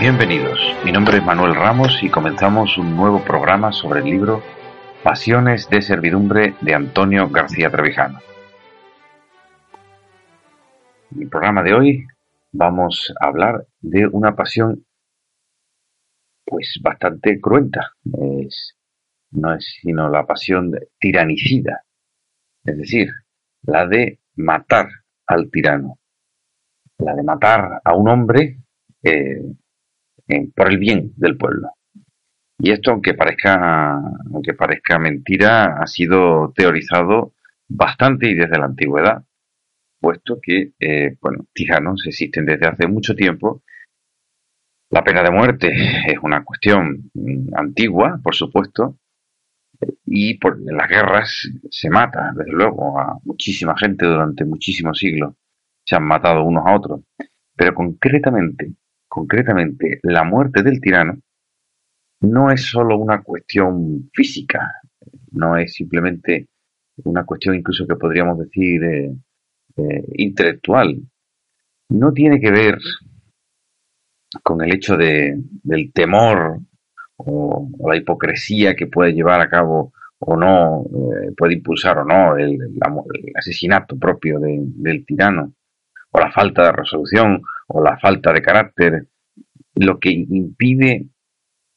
Bienvenidos, mi nombre es Manuel Ramos y comenzamos un nuevo programa sobre el libro Pasiones de Servidumbre de Antonio García Trevijano. En el programa de hoy vamos a hablar de una pasión pues bastante cruenta. Es, no es sino la pasión tiranicida, es decir, la de matar al tirano, la de matar a un hombre eh, por el bien del pueblo. Y esto, aunque parezca, aunque parezca mentira, ha sido teorizado bastante y desde la antigüedad, puesto que, eh, bueno, tiranos existen desde hace mucho tiempo. La pena de muerte es una cuestión mm, antigua, por supuesto, y por, las guerras se mata, desde luego, a muchísima gente durante muchísimos siglos. Se han matado unos a otros. Pero concretamente, concretamente la muerte del tirano, no es solo una cuestión física, no es simplemente una cuestión incluso que podríamos decir eh, eh, intelectual. No tiene que ver con el hecho de, del temor o, la hipocresía que puede llevar a cabo o no, eh, puede impulsar o no el, asesinato propio del tirano, o la falta de resolución, o la falta de carácter, lo que impide,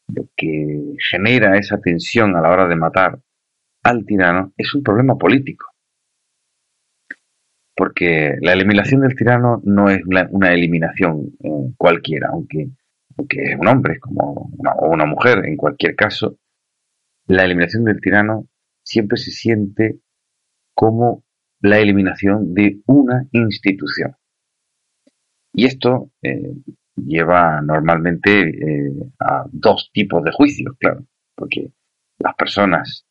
lo que genera esa tensión a la hora de matar al tirano es un problema político. Porque la eliminación del tirano no es una, eliminación eh, cualquiera, aunque, aunque es un hombre como o una mujer, en cualquier caso, la eliminación del tirano siempre se siente como la eliminación de una institución. Y esto eh, lleva normalmente eh, a dos tipos de juicios, claro, porque las personas,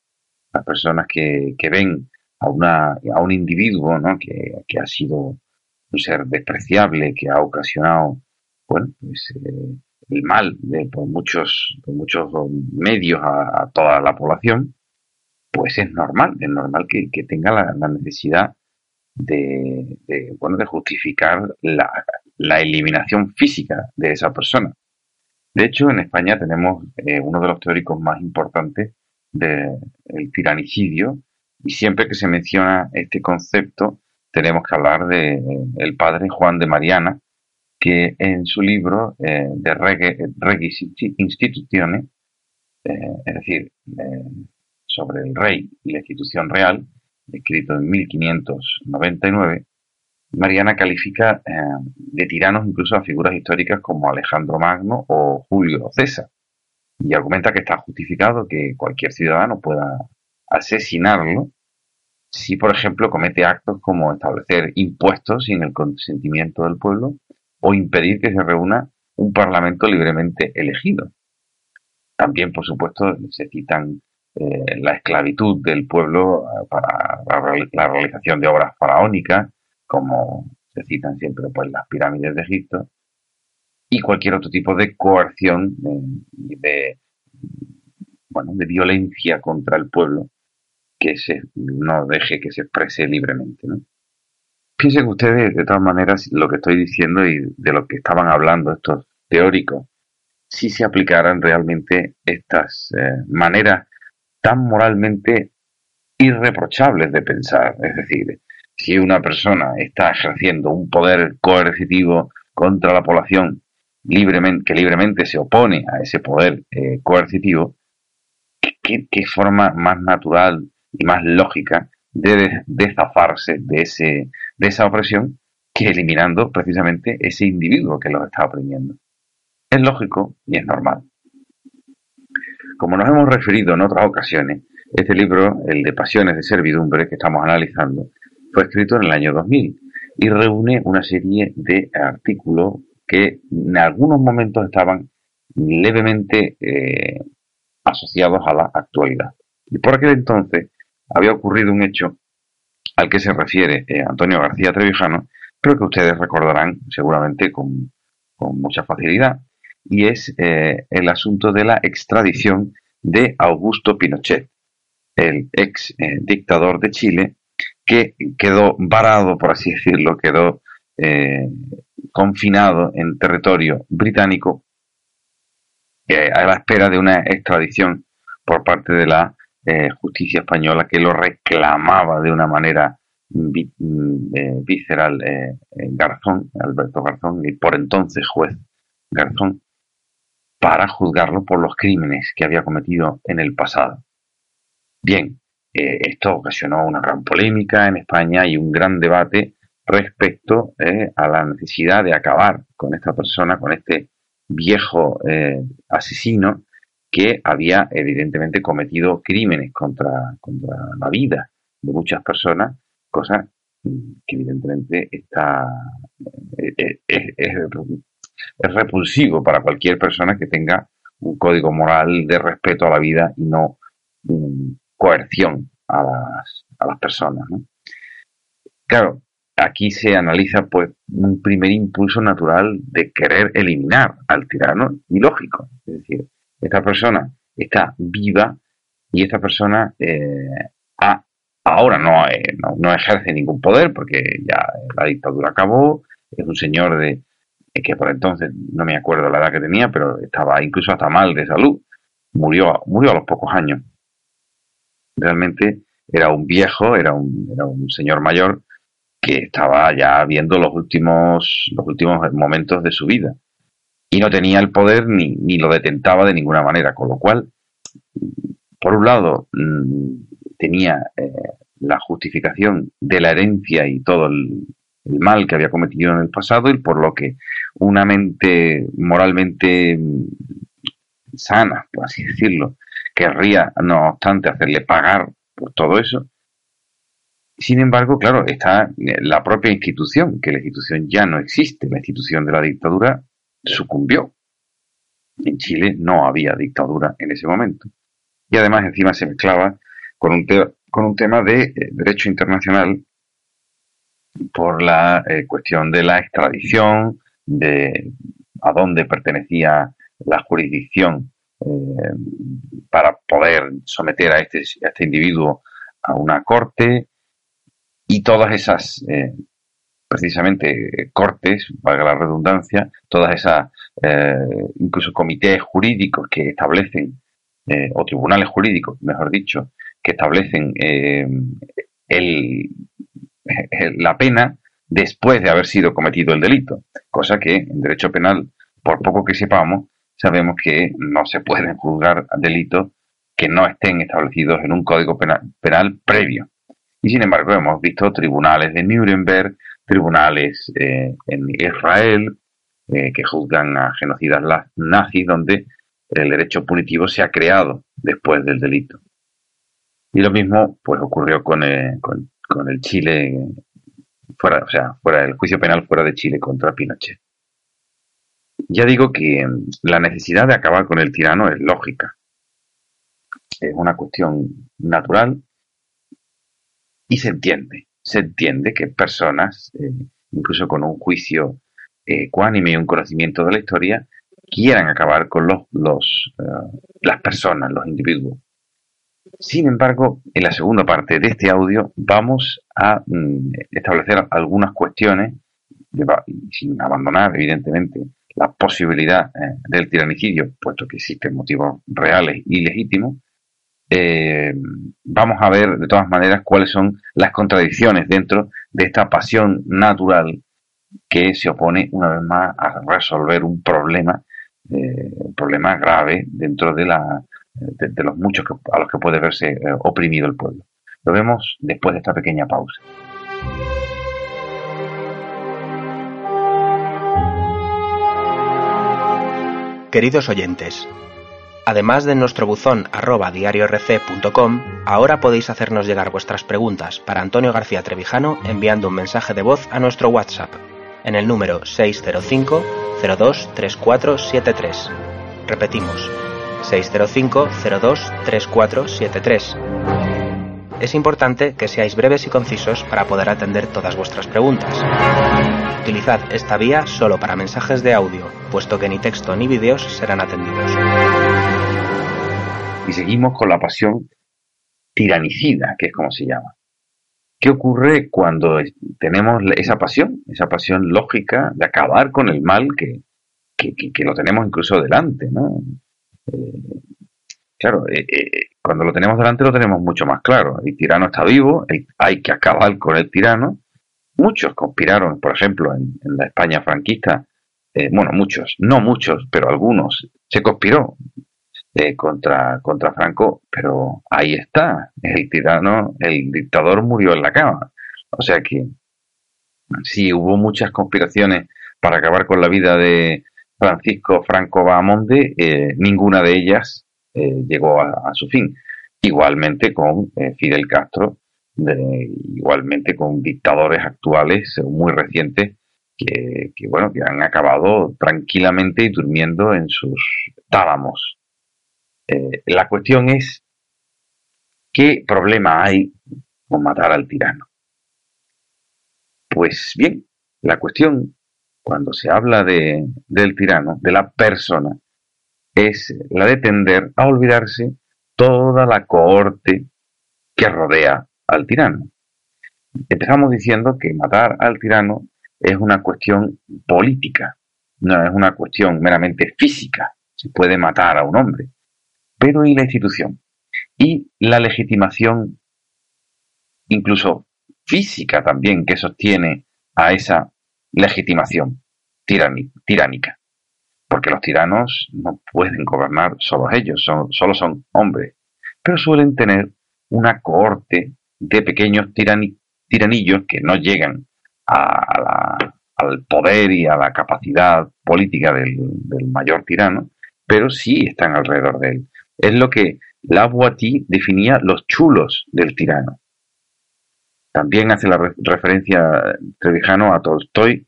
las personas que, que ven a, una, a un individuo ¿no? que, que, ha sido un ser despreciable, que ha ocasionado bueno, pues, eh, el mal de, por, muchos, por muchos medios a, toda la población, pues es normal, es normal que, que tenga la, la necesidad de, de, bueno, de justificar la, la eliminación física de esa persona. De hecho, en España tenemos eh, uno de los teóricos más importantes del tiranicidio y siempre que se menciona este concepto tenemos que hablar de eh, el padre Juan de Mariana, que en su libro eh, de Regis Institutiones, es decir, sobre el rey y la institución real, escrito en 1599, Mariana califica eh, de tiranos incluso a figuras históricas como Alejandro Magno o Julio César y argumenta que está justificado que cualquier ciudadano pueda asesinarlo si, por ejemplo, comete actos como establecer impuestos sin el consentimiento del pueblo o impedir que se reúna un parlamento libremente elegido. También, por supuesto, se citan eh, la esclavitud del pueblo eh, para la realización de obras faraónicas, como se citan siempre pues, las pirámides de Egipto, y cualquier otro tipo de coerción, de, bueno, de violencia contra el pueblo que se, no deje que se exprese libremente. ¿no? Piensen ustedes, de todas maneras, lo que estoy diciendo y de lo que estaban hablando estos teóricos, si se aplicaran realmente estas eh, maneras tan moralmente irreprochables de pensar. Es decir, si una persona está ejerciendo un poder coercitivo contra la población que libremente se opone a ese poder eh, coercitivo, ¿qué, forma más natural y más lógica de, de zafarse de, ese, de esa opresión que eliminando precisamente ese individuo que los está oprimiendo? Es lógico y es normal. Como nos hemos referido en otras ocasiones, este libro, el de Pasiones de Servidumbre que estamos analizando, fue escrito en el año 2000 y reúne una serie de artículos que en algunos momentos estaban levemente eh, asociados a la actualidad. Y por aquel entonces había ocurrido un hecho al que se refiere eh, Antonio García Trevijano, pero que ustedes recordarán seguramente con, mucha facilidad, y es eh, el asunto de la extradición de Augusto Pinochet, el ex dictador de Chile, que quedó varado, por así decirlo, quedó confinado en territorio británico eh, a la espera de una extradición por parte de la eh, justicia española que lo reclamaba de una manera mm, eh, visceral Garzón, Alberto Garzón, y por entonces juez Garzón, para juzgarlo por los crímenes que había cometido en el pasado. Bien, esto ocasionó una gran polémica en España y un gran debate respecto eh, a la necesidad de acabar con esta persona, con este viejo eh, asesino que había evidentemente cometido crímenes contra, contra la vida de muchas personas, cosa que evidentemente está eh, es, repulsivo para cualquier persona que tenga un código moral de respeto a la vida y no coerción a las, a las personas. Claro, aquí se analiza pues un primer impulso natural de querer eliminar al tirano y lógico. Es decir, esta persona está viva y esta persona eh, ahora eh, no, no, ejerce ningún poder porque ya la dictadura acabó, es un señor de que por entonces no me acuerdo la edad que tenía, pero estaba incluso hasta mal de salud, murió, murió a los pocos años. Realmente era un viejo, era un, era un señor mayor que estaba ya viendo los últimos, los últimos momentos de su vida. Y no tenía el poder ni, ni lo detentaba de ninguna manera, con lo cual, por un lado, mm, tenía eh, la justificación de la herencia y todo el, mal que había cometido en el pasado y por lo que una mente moralmente mm, sana, por así decirlo, querría, no obstante, hacerle pagar por todo eso, sin embargo, claro, está la propia institución, que la institución ya no existe, la institución de la dictadura sucumbió. En Chile no había dictadura en ese momento. Y además encima se mezclaba con un, con un tema de eh, derecho internacional por la eh, cuestión de la extradición, de a dónde pertenecía la jurisdicción para poder someter a este, a este individuo a una corte, y todas esas, eh, precisamente, cortes, valga la redundancia, todas esas, eh, incluso comités jurídicos que establecen, eh, o tribunales jurídicos, mejor dicho, que establecen el, la pena después de haber sido cometido el delito, cosa que en derecho penal, por poco que sepamos, sabemos que no se pueden juzgar delitos que no estén establecidos en un código penal previo. Y sin embargo hemos visto tribunales de Nuremberg, tribunales eh, en Israel eh, que juzgan a genocidas nazis donde el derecho punitivo se ha creado después del delito. Y lo mismo pues ocurrió con, eh, con, con, el Chile fuera, o sea, fuera del juicio penal fuera de Chile contra Pinochet. Ya digo que la necesidad de acabar con el tirano es lógica. Es una cuestión natural y se entiende, se entiende que personas, eh, incluso con un juicio eh, ecuánime y un conocimiento de la historia, quieran acabar con los, los eh, las personas, los individuos. Sin embargo, en la segunda parte de este audio vamos a mm, establecer algunas cuestiones, sin abandonar, evidentemente, la posibilidad del tiranicidio, puesto que existen motivos reales y legítimos, eh, vamos a ver de todas maneras cuáles son las contradicciones dentro de esta pasión natural que se opone una vez más a resolver un problema, eh, un problema grave dentro de, la, de, los muchos a los que puede verse eh, oprimido el pueblo. Lo vemos después de esta pequeña pausa. Queridos oyentes, además de nuestro buzón arroba diariorc.com, ahora podéis hacernos llegar vuestras preguntas para Antonio García Trevijano enviando un mensaje de voz a nuestro WhatsApp en el número 605 02 3473. Repetimos, 605 02 3473. Es importante que seáis breves y concisos para poder atender todas vuestras preguntas. Utilizad esta vía solo para mensajes de audio, puesto que ni texto ni vídeos serán atendidos. Y seguimos con la pasión tiranicida, que es como se llama. ¿Qué ocurre cuando tenemos esa pasión, esa pasión lógica de acabar con el mal que, que, lo tenemos incluso delante, ¿no? Eh, claro, eh, eh, cuando lo tenemos delante lo tenemos mucho más claro. El tirano está vivo, hay que acabar con el tirano. Muchos conspiraron, por ejemplo, en, la España franquista, bueno, muchos, no muchos, pero algunos, se conspiró contra, contra Franco, pero ahí está, el tirano, el dictador murió en la cama. O sea que sí, hubo muchas conspiraciones para acabar con la vida de, Francisco Franco Bahamonde, eh, ninguna de ellas eh, llegó a, su fin. Igualmente con eh, Fidel Castro, igualmente con dictadores actuales muy recientes que, bueno que han acabado tranquilamente y durmiendo en sus tálamos. la cuestión es qué problema hay con matar al tirano. Pues bien, la cuestión cuando se habla de, del tirano, de la persona, es la de tender a olvidarse toda la cohorte que rodea al tirano. Empezamos diciendo que matar al tirano es una cuestión política, no es una cuestión meramente física. Se puede matar a un hombre. Pero ¿y la institución? Y la legitimación, incluso física también, que sostiene a esa legitimación tiránica. Porque los tiranos no pueden gobernar solos ellos, son, solo son hombres, pero suelen tener una cohorte de pequeños tiranillos que no llegan al poder y a la capacidad política del, mayor tirano, pero sí están alrededor de él. Es lo que Lavoisier definía los chulos del tirano. También hace la referencia Trevijano a Tolstoy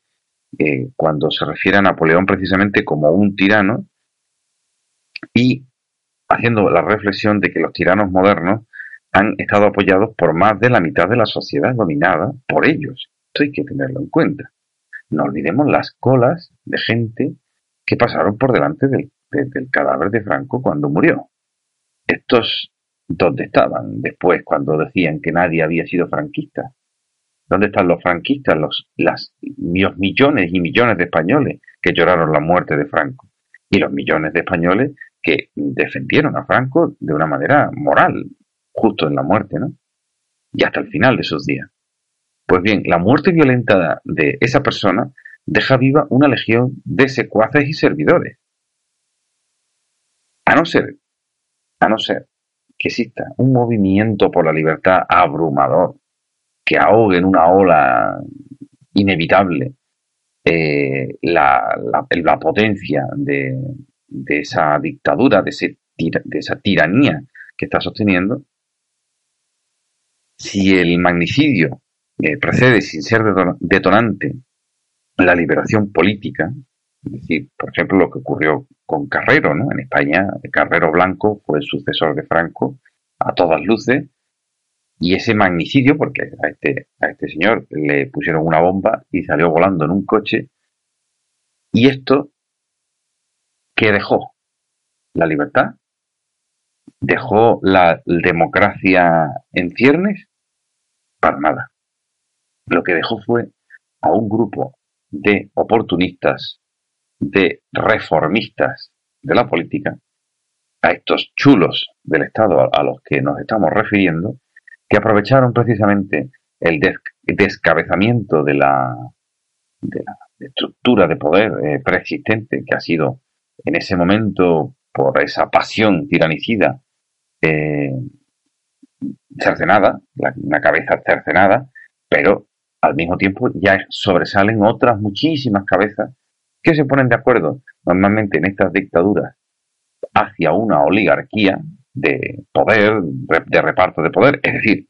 eh, cuando se refiere a Napoleón precisamente como un tirano y haciendo la reflexión de que los tiranos modernos han estado apoyados por más de la mitad de la sociedad dominada por ellos. Esto hay que tenerlo en cuenta. No olvidemos las colas de gente que pasaron por delante del, del cadáver de Franco cuando murió. Estos, ¿dónde estaban después cuando decían que nadie había sido franquista? ¿Dónde están los franquistas, los, las, millones y millones de españoles que lloraron la muerte de Franco? Y los millones de españoles que defendieron a Franco de una manera moral, justo en la muerte, ¿no? Y hasta el final de sus días. Pues bien, la muerte violenta de esa persona deja viva una legión de secuaces y servidores. A no ser, a no ser que exista un movimiento por la libertad abrumador, que ahogue en una ola inevitable eh, la, potencia de, esa dictadura, de, de esa tiranía que está sosteniendo, si el magnicidio eh, precede sin ser detonante la liberación política, es decir, por ejemplo, lo que ocurrió con Carrero, ¿no? En España, Carrero Blanco fue el sucesor de Franco a todas luces, y ese magnicidio, porque a este, a este señor le pusieron una bomba y salió volando en un coche, y esto, ¿qué dejó? La libertad, dejó la democracia en ciernes, para nada. Lo que dejó fue a un grupo de oportunistas, de reformistas de la política, a estos chulos del Estado a los que nos estamos refiriendo, que aprovecharon precisamente el descabezamiento de la, de la estructura de poder eh, preexistente que ha sido en ese momento por esa pasión tiranicida eh, cercenada, una cabeza cercenada, pero al mismo tiempo ya sobresalen otras muchísimas cabezas que se ponen de acuerdo normalmente en estas dictaduras hacia una oligarquía de poder, de reparto de poder, es decir,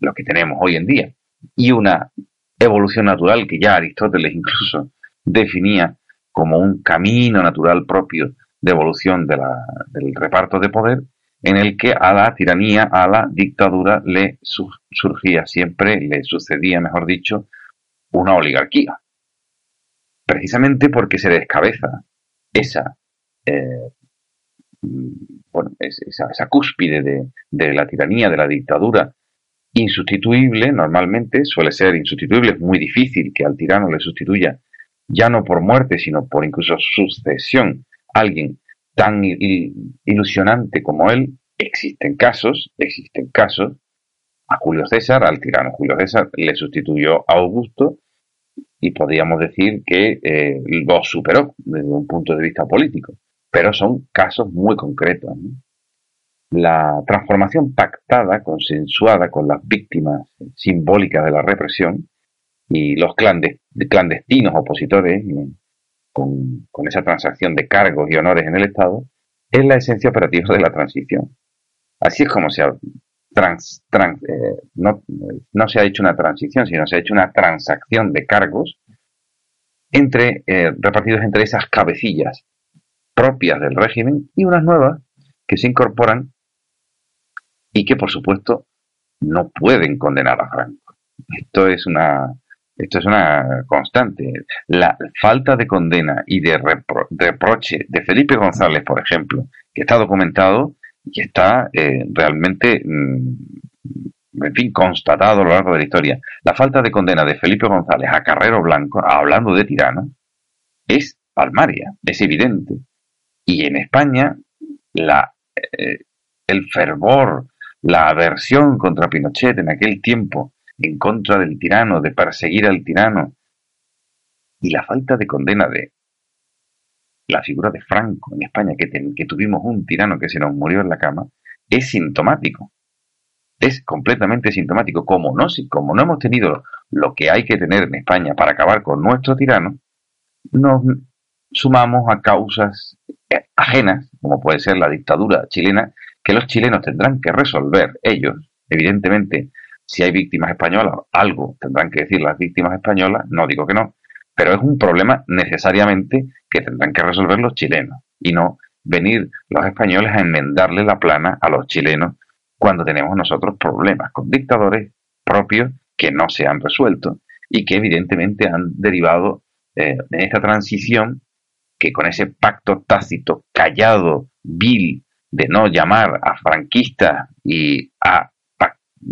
lo que tenemos hoy en día, y una evolución natural que ya Aristóteles incluso definía como un camino natural propio de evolución de la, del reparto de poder, en el que a la tiranía, a la dictadura le surgía siempre, le sucedía, mejor dicho, una oligarquía. Precisamente porque se descabeza esa, eh, esa, esa cúspide de, de la tiranía, de la dictadura, insustituible, normalmente suele ser insustituible, es muy difícil que al tirano le sustituya, ya no por muerte, sino por incluso sucesión, alguien tan ilusionante como él. Existen casos, existen casos. A Julio César, al tirano Julio César, le sustituyó a Augusto y podríamos decir que eh, lo superó desde un punto de vista político. Pero son casos muy concretos. La transformación pactada, consensuada con las víctimas simbólicas de la represión y los clandestinos opositores con, esa transacción de cargos y honores en el Estado, es la esencia operativa de la transición. Así es como se ha trans, eh, no, se ha hecho una transición, sino se ha hecho una transacción de cargos entre eh, repartidos entre esas cabecillas propias del régimen y unas nuevas que se incorporan y que por supuesto no pueden condenar a Franco. Esto es una esto es una constante. La falta de condena y de reproche de Felipe González, por ejemplo, que está documentado y está eh, realmente, mm, en fin, constatado a lo largo de la historia. La falta de condena de Felipe González a Carrero Blanco, hablando de tirano, es palmaria, es evidente. Y en España, la, eh, el fervor, la aversión contra Pinochet en aquel tiempo, en contra del tirano, de perseguir al tirano, y la falta de condena de la figura de Franco en España, que, tuvimos un tirano que se nos murió en la cama, es sintomático. Es completamente sintomático. Como no, como no hemos tenido lo que hay que tener en España para acabar con nuestro tirano, nos sumamos a causas ajenas, como puede ser la dictadura chilena, que los chilenos tendrán que resolver ellos, evidentemente, si hay víctimas españolas, algo tendrán que decir las víctimas españolas, no digo que no, pero es un problema necesariamente que tendrán que resolver los chilenos y no venir los españoles a enmendarle la plana a los chilenos cuando tenemos nosotros problemas con dictadores propios que no se han resuelto y que evidentemente han derivado eh, en esta transición que con ese pacto tácito, callado, vil, de no llamar a franquistas y a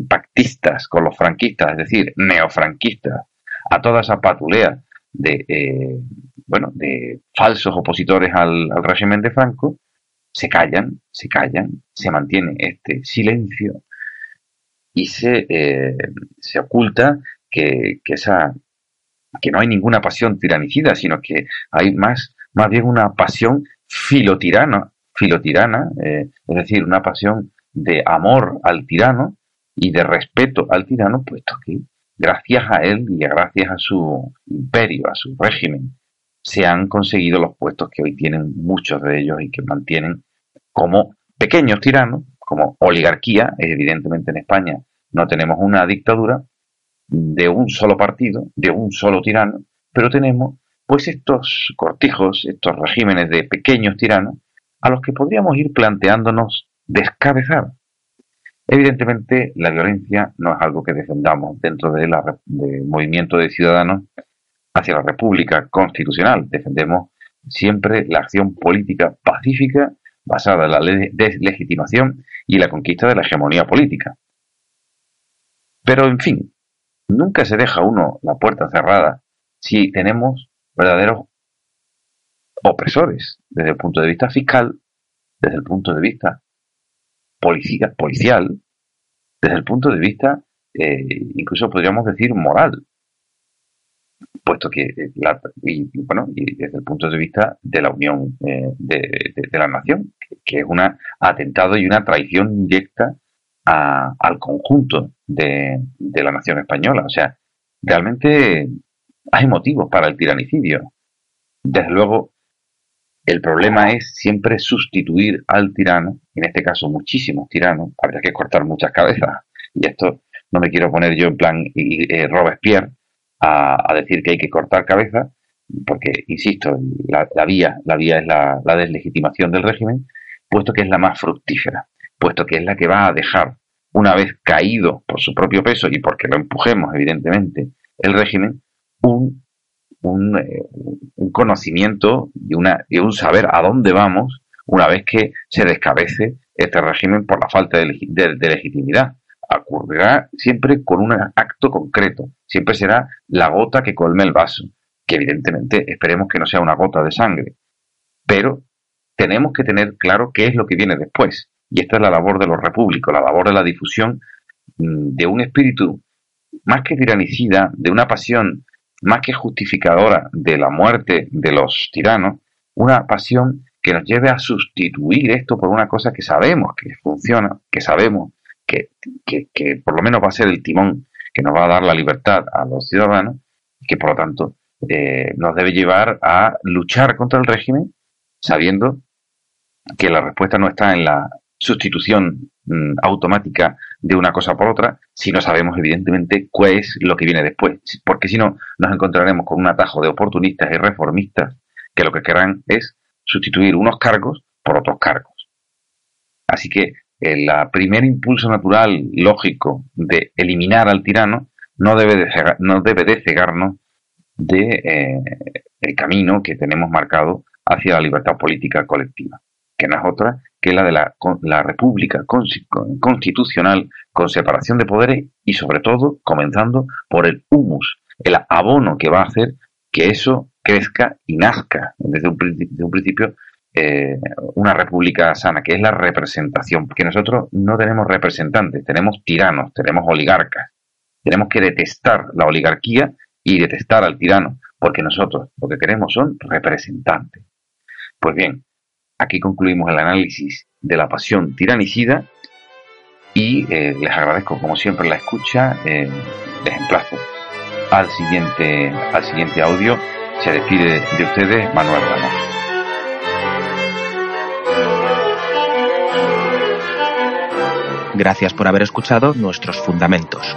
pactistas con los franquistas, es decir, neofranquistas, a toda esa patulea de, eh, bueno, de falsos opositores al, régimen de Franco, se callan, se callan, se mantiene este silencio y se, eh, se oculta que, que, esa, que no hay ninguna pasión tiranicida, sino que hay más, más bien una pasión filotirana, filotirana, eh, es decir, una pasión de amor al tirano, y de respeto al tirano, puesto que gracias a él y gracias a su imperio, a su régimen, se han conseguido los puestos que hoy tienen muchos de ellos y que mantienen como pequeños tiranos, como oligarquía, evidentemente en España no tenemos una dictadura de un solo partido, de un solo tirano, pero tenemos pues estos cortijos, estos regímenes de pequeños tiranos, a los que podríamos ir planteándonos descabezar, Evidentemente, la violencia no es algo que defendamos dentro del movimiento de ciudadanos hacia la República Constitucional. Defendemos siempre la acción política pacífica basada en la deslegitimación y la conquista de la hegemonía política. Pero, en fin, nunca se deja uno la puerta cerrada si tenemos verdaderos opresores desde el punto de vista fiscal, desde el punto de vista policial desde el punto de vista, eh, incluso podríamos decir, moral. puesto que, eh, la, y, bueno, y desde el punto de vista de la unión eh, de, la nación, que, es un atentado y una traición directa al conjunto de, la nación española. O sea, realmente hay motivos para el tiranicidio. Desde luego, el problema es siempre sustituir al tirano, en este caso muchísimos tiranos, habría que cortar muchas cabezas. Y esto no me quiero poner yo en plan eh, Robespierre, a, decir que hay que cortar cabeza, porque, insisto, la, vía, la vía es la, deslegitimación del régimen, puesto que es la más fructífera, puesto que es la que va a dejar, una vez caído por su propio peso y porque lo empujemos, evidentemente, el régimen, un, un, eh, conocimiento y, una, y un saber a dónde vamos una vez que se descabece este régimen por la falta de legitimidad. Ocurrirá siempre con un acto concreto, siempre será la gota que colme el vaso, que evidentemente esperemos que no sea una gota de sangre, pero tenemos que tener claro qué es lo que viene después, y esta es la labor de los repúblicos, la labor de la difusión mm, de un espíritu más que tiranicida, de una pasión más que justificadora de la muerte de los tiranos, una pasión que nos lleve a sustituir esto por una cosa que sabemos que funciona, que sabemos que, por lo menos va a ser el timón que nos va a dar la libertad a los ciudadanos y que por lo tanto eh, nos debe llevar a luchar contra el régimen sabiendo que la respuesta no está en la sustitución mm, automática de una cosa por otra, si no sabemos evidentemente cuál es lo que viene después, porque si no nos encontraremos con un atajo de oportunistas y reformistas que lo que querrán es sustituir unos cargos por otros cargos. Así que el primer impulso natural, lógico, de eliminar al tirano, no debe de, no debe de cegarnos de eh, el camino que tenemos marcado hacia la libertad política colectiva, que no es otra que la de la, la república constitucional con separación de poderes y sobre todo comenzando por el humus, el abono que va a hacer que eso crezca y nazca desde un, desde un principio eh, una república sana, que es la representación, porque nosotros no tenemos representantes, tenemos tiranos, tenemos oligarcas. Tenemos que detestar la oligarquía y detestar al tirano, porque nosotros lo que queremos son representantes. Pues bien, aquí concluimos el análisis de la pasión tiranicida y eh, les agradezco como siempre la escucha, eh, les emplazo al siguiente, al siguiente audio. Se despide de ustedes Manuel Ramos. Gracias por haber escuchado nuestros fundamentos.